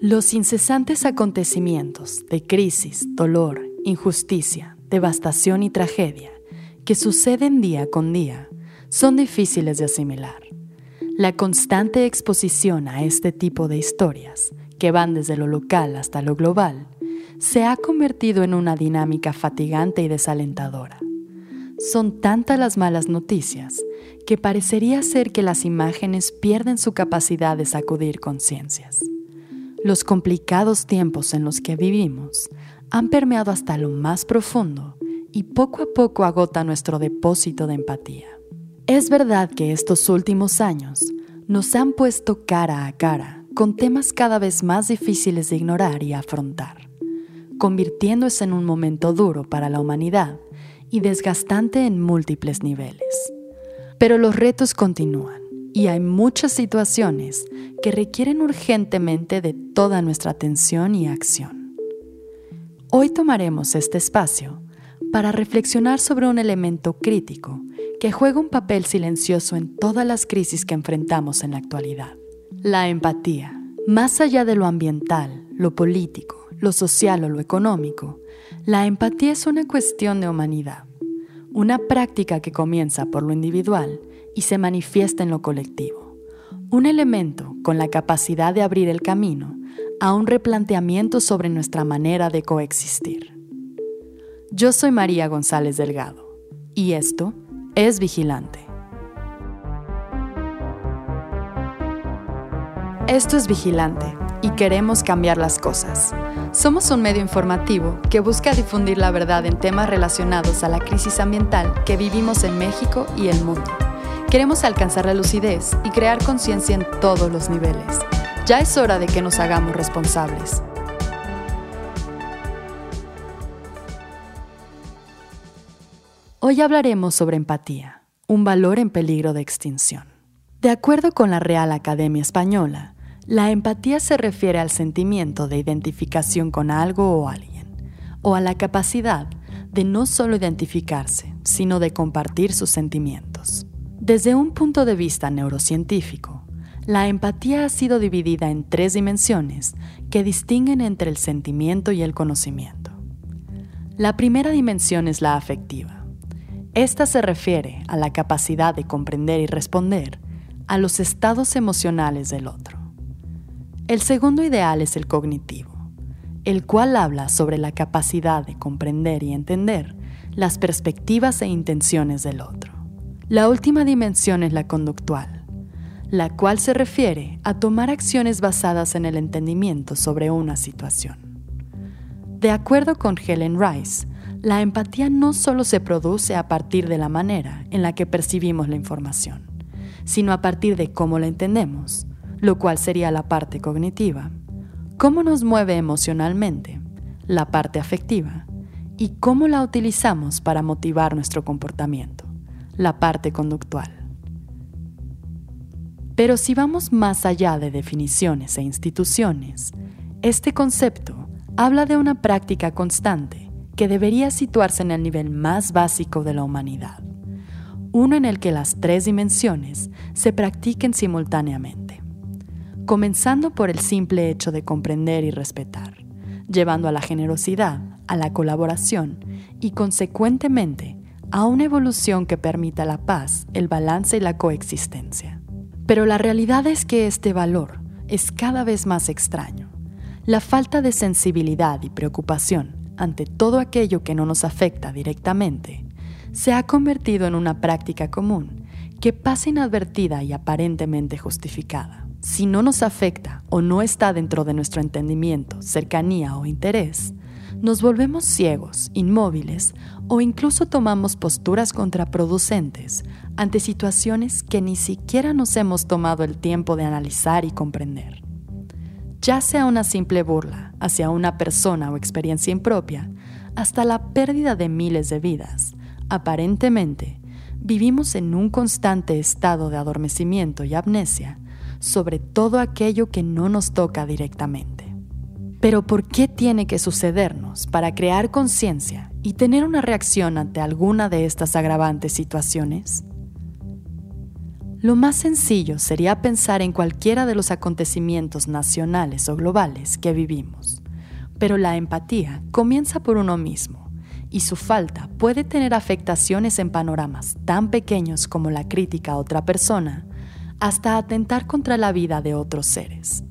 Los incesantes acontecimientos de crisis, dolor, injusticia, devastación y tragedia que suceden día con día son difíciles de asimilar. La constante exposición a este tipo de historias, que van desde lo local hasta lo global, se ha convertido en una dinámica fatigante y desalentadora. Son tantas las malas noticias que parecería ser que las imágenes pierden su capacidad de sacudir conciencias. Los complicados tiempos en los que vivimos han permeado hasta lo más profundo y poco a poco agota nuestro depósito de empatía. Es verdad que estos últimos años nos han puesto cara a cara con temas cada vez más difíciles de ignorar y afrontar, convirtiéndose en un momento duro para la humanidad desgastante en múltiples niveles. Pero los retos continúan y hay muchas situaciones que requieren urgentemente de toda nuestra atención y acción. Hoy tomaremos este espacio para reflexionar sobre un elemento crítico que juega un papel silencioso en todas las crisis que enfrentamos en la actualidad. La empatía. Más allá de lo ambiental, lo político, lo social o lo económico, la empatía es una cuestión de humanidad, una práctica que comienza por lo individual y se manifiesta en lo colectivo, un elemento con la capacidad de abrir el camino a un replanteamiento sobre nuestra manera de coexistir. Yo soy María González Delgado y esto es Vigilante. Esto es Vigilante y queremos cambiar las cosas. Somos un medio informativo que busca difundir la verdad en temas relacionados a la crisis ambiental que vivimos en México y el mundo. Queremos alcanzar la lucidez y crear conciencia en todos los niveles. Ya es hora de que nos hagamos responsables. Hoy hablaremos sobre empatía, un valor en peligro de extinción. De acuerdo con la Real Academia Española, la empatía se refiere al sentimiento de identificación con algo o alguien, o a la capacidad de no solo identificarse, sino de compartir sus sentimientos. Desde un punto de vista neurocientífico, la empatía ha sido dividida en tres dimensiones que distinguen entre el sentimiento y el conocimiento. La primera dimensión es la afectiva esta se refiere a la capacidad de comprender y responder a los estados emocionales del otro. El segundo ideal es el cognitivo, el cual habla sobre la capacidad de comprender y entender las perspectivas e intenciones del otro. La última dimensión es la conductual, la cual se refiere a tomar acciones basadas en el entendimiento sobre una situación. De acuerdo con Helen Rice, la empatía no solo se produce a partir de la manera en la que percibimos la información, sino a partir de cómo la entendemos, lo cual sería la parte cognitiva, cómo nos mueve emocionalmente, la parte afectiva, y cómo la utilizamos para motivar nuestro comportamiento, la parte conductual. Pero si vamos más allá de definiciones e instituciones, este concepto habla de una práctica constante que debería situarse en el nivel más básico de la humanidad, uno en el que las tres dimensiones se practiquen simultáneamente, comenzando por el simple hecho de comprender y respetar, llevando a la generosidad, a la colaboración y consecuentemente a una evolución que permita la paz, el balance y la coexistencia. Pero la realidad es que este valor es cada vez más extraño. La falta de sensibilidad y preocupación ante todo aquello que no nos afecta directamente, se ha convertido en una práctica común que pasa inadvertida y aparentemente justificada. Si no nos afecta o no está dentro de nuestro entendimiento, cercanía o interés, nos volvemos ciegos, inmóviles o incluso tomamos posturas contraproducentes ante situaciones que ni siquiera nos hemos tomado el tiempo de analizar y comprender ya sea una simple burla hacia una persona o experiencia impropia, hasta la pérdida de miles de vidas. Aparentemente, vivimos en un constante estado de adormecimiento y amnesia sobre todo aquello que no nos toca directamente. Pero ¿por qué tiene que sucedernos para crear conciencia y tener una reacción ante alguna de estas agravantes situaciones? lo más sencillo sería pensar en cualquiera de los acontecimientos nacionales o globales que vivimos. Pero la empatía comienza por uno mismo y su falta puede tener afectaciones en panoramas tan pequeños como la crítica a otra persona, hasta atentar contra la vida de otros seres.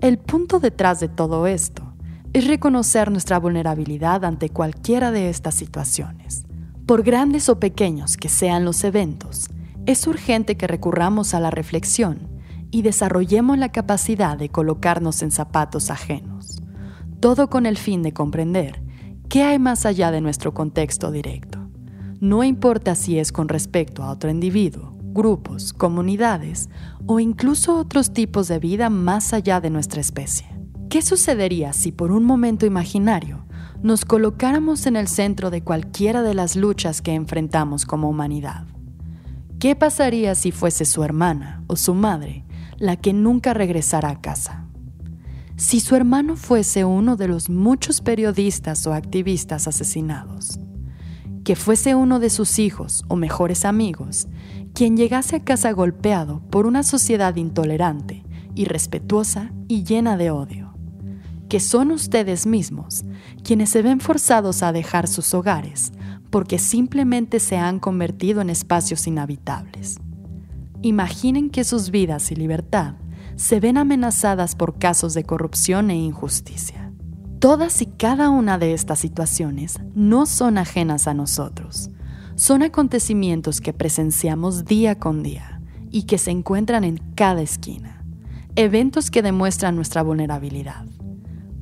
El punto detrás de todo esto es reconocer nuestra vulnerabilidad ante cualquiera de estas situaciones. Por grandes o pequeños que sean los eventos, es urgente que recurramos a la reflexión y desarrollemos la capacidad de colocarnos en zapatos ajenos, todo con el fin de comprender qué hay más allá de nuestro contexto directo. No importa si es con respecto a otro individuo, grupos, comunidades o incluso otros tipos de vida más allá de nuestra especie. ¿Qué sucedería si por un momento imaginario nos colocáramos en el centro de cualquiera de las luchas que enfrentamos como humanidad? ¿Qué pasaría si fuese su hermana o su madre la que nunca regresara a casa? Si su hermano fuese uno de los muchos periodistas o activistas asesinados, que fuese uno de sus hijos o mejores amigos quien llegase a casa golpeado por una sociedad intolerante, irrespetuosa y llena de odio, que son ustedes mismos quienes se ven forzados a dejar sus hogares porque simplemente se han convertido en espacios inhabitables. Imaginen que sus vidas y libertad se ven amenazadas por casos de corrupción e injusticia. Todas y cada una de estas situaciones no son ajenas a nosotros. Son acontecimientos que presenciamos día con día y que se encuentran en cada esquina. Eventos que demuestran nuestra vulnerabilidad.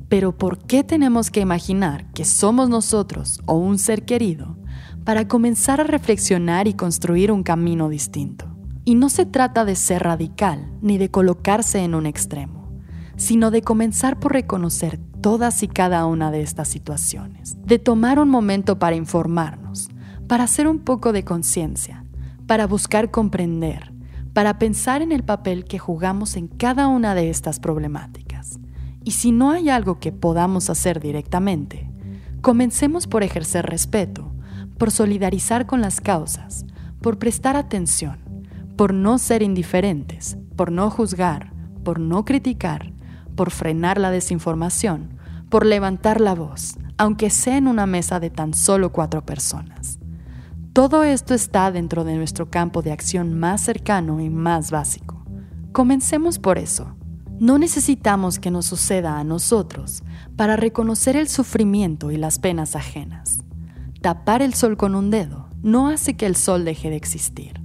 Pero ¿por qué tenemos que imaginar que somos nosotros o un ser querido para comenzar a reflexionar y construir un camino distinto? Y no se trata de ser radical ni de colocarse en un extremo, sino de comenzar por reconocer todas y cada una de estas situaciones, de tomar un momento para informarnos, para hacer un poco de conciencia, para buscar comprender, para pensar en el papel que jugamos en cada una de estas problemáticas y si no hay algo que podamos hacer directamente, comencemos por ejercer respeto, por solidarizar con las causas, por prestar atención, por no ser indiferentes, por no juzgar, por no criticar, por frenar la desinformación, por levantar la voz, aunque sea en una mesa de tan solo cuatro personas. Todo esto está dentro de nuestro campo de acción más cercano y más básico. Comencemos por eso no necesitamos que nos suceda a nosotros para reconocer el sufrimiento y las penas ajenas. Tapar el sol con un dedo no hace que el sol deje de existir,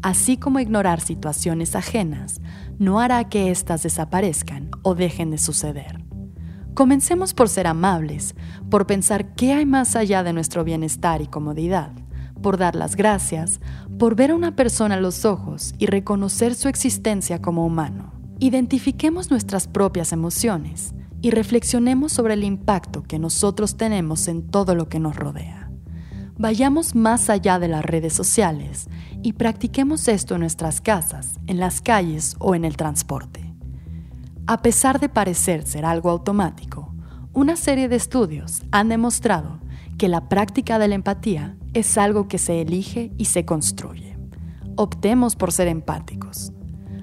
así como ignorar situaciones ajenas no hará que éstas desaparezcan o dejen de suceder. Comencemos por ser amables, por pensar qué hay más allá de nuestro bienestar y comodidad, por dar las gracias, por ver a una persona a los ojos y reconocer su existencia como humano. Identifiquemos nuestras propias emociones y reflexionemos sobre el impacto que nosotros tenemos en todo lo que nos rodea. Vayamos más allá de las redes sociales y practiquemos esto en nuestras casas, en las calles o en el transporte. A pesar de parecer ser algo automático, una serie de estudios han demostrado que la práctica de la empatía es algo que se elige y se construye. Optemos por ser empáticos.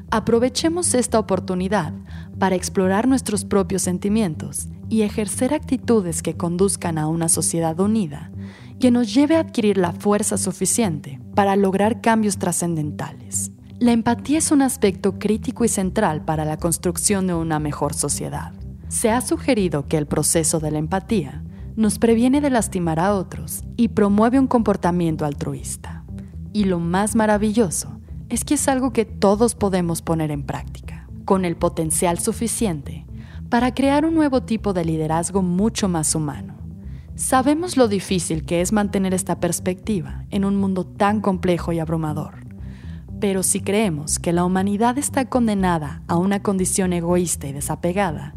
Aprovechemos esta oportunidad para explorar nuestros propios sentimientos y ejercer actitudes que conduzcan a una sociedad unida que nos lleve a adquirir la fuerza suficiente para lograr cambios trascendentales. La empatía es un aspecto crítico y central para la construcción de una mejor sociedad. Se ha sugerido que el proceso de la empatía nos previene de lastimar a otros y promueve un comportamiento altruista. Y lo más maravilloso es que es algo que todos podemos poner en práctica, con el potencial suficiente para crear un nuevo tipo de liderazgo mucho más humano. Sabemos lo difícil que es mantener esta perspectiva en un mundo tan complejo y abrumador. Pero si creemos que la humanidad está condenada a una condición egoísta y desapegada,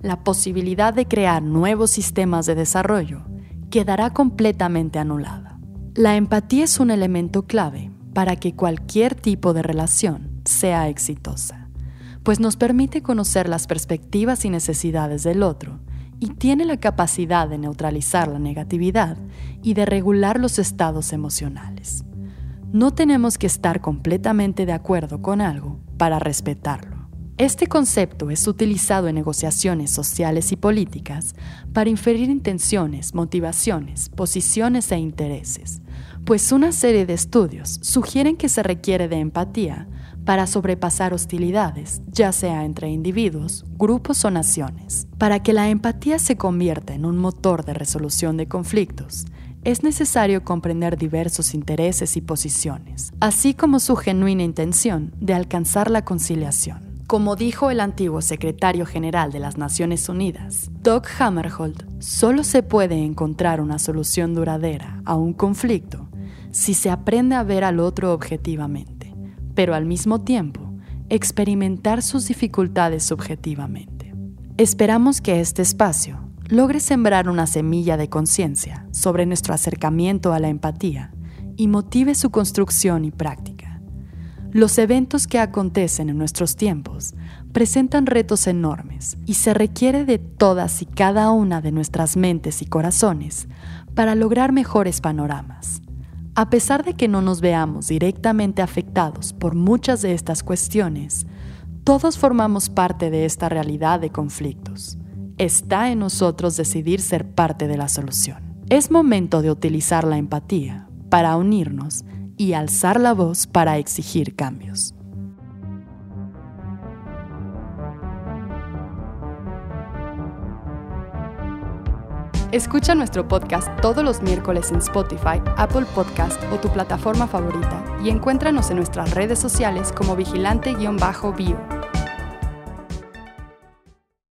la posibilidad de crear nuevos sistemas de desarrollo quedará completamente anulada. La empatía es un elemento clave para que cualquier tipo de relación sea exitosa, pues nos permite conocer las perspectivas y necesidades del otro y tiene la capacidad de neutralizar la negatividad y de regular los estados emocionales. No tenemos que estar completamente de acuerdo con algo para respetarlo. Este concepto es utilizado en negociaciones sociales y políticas para inferir intenciones, motivaciones, posiciones e intereses, pues una serie de estudios sugieren que se requiere de empatía para sobrepasar hostilidades, ya sea entre individuos, grupos o naciones. Para que la empatía se convierta en un motor de resolución de conflictos, es necesario comprender diversos intereses y posiciones, así como su genuina intención de alcanzar la conciliación. Como dijo el antiguo secretario general de las Naciones Unidas, Doug Hammerhold, solo se puede encontrar una solución duradera a un conflicto si se aprende a ver al otro objetivamente, pero al mismo tiempo experimentar sus dificultades subjetivamente. Esperamos que este espacio logre sembrar una semilla de conciencia sobre nuestro acercamiento a la empatía y motive su construcción y práctica. Los eventos que acontecen en nuestros tiempos presentan retos enormes y se requiere de todas y cada una de nuestras mentes y corazones para lograr mejores panoramas. A pesar de que no nos veamos directamente afectados por muchas de estas cuestiones, todos formamos parte de esta realidad de conflictos. Está en nosotros decidir ser parte de la solución. Es momento de utilizar la empatía para unirnos y alzar la voz para exigir cambios. Escucha nuestro podcast todos los miércoles en Spotify, Apple Podcast o tu plataforma favorita y encuéntranos en nuestras redes sociales como vigilante-bio.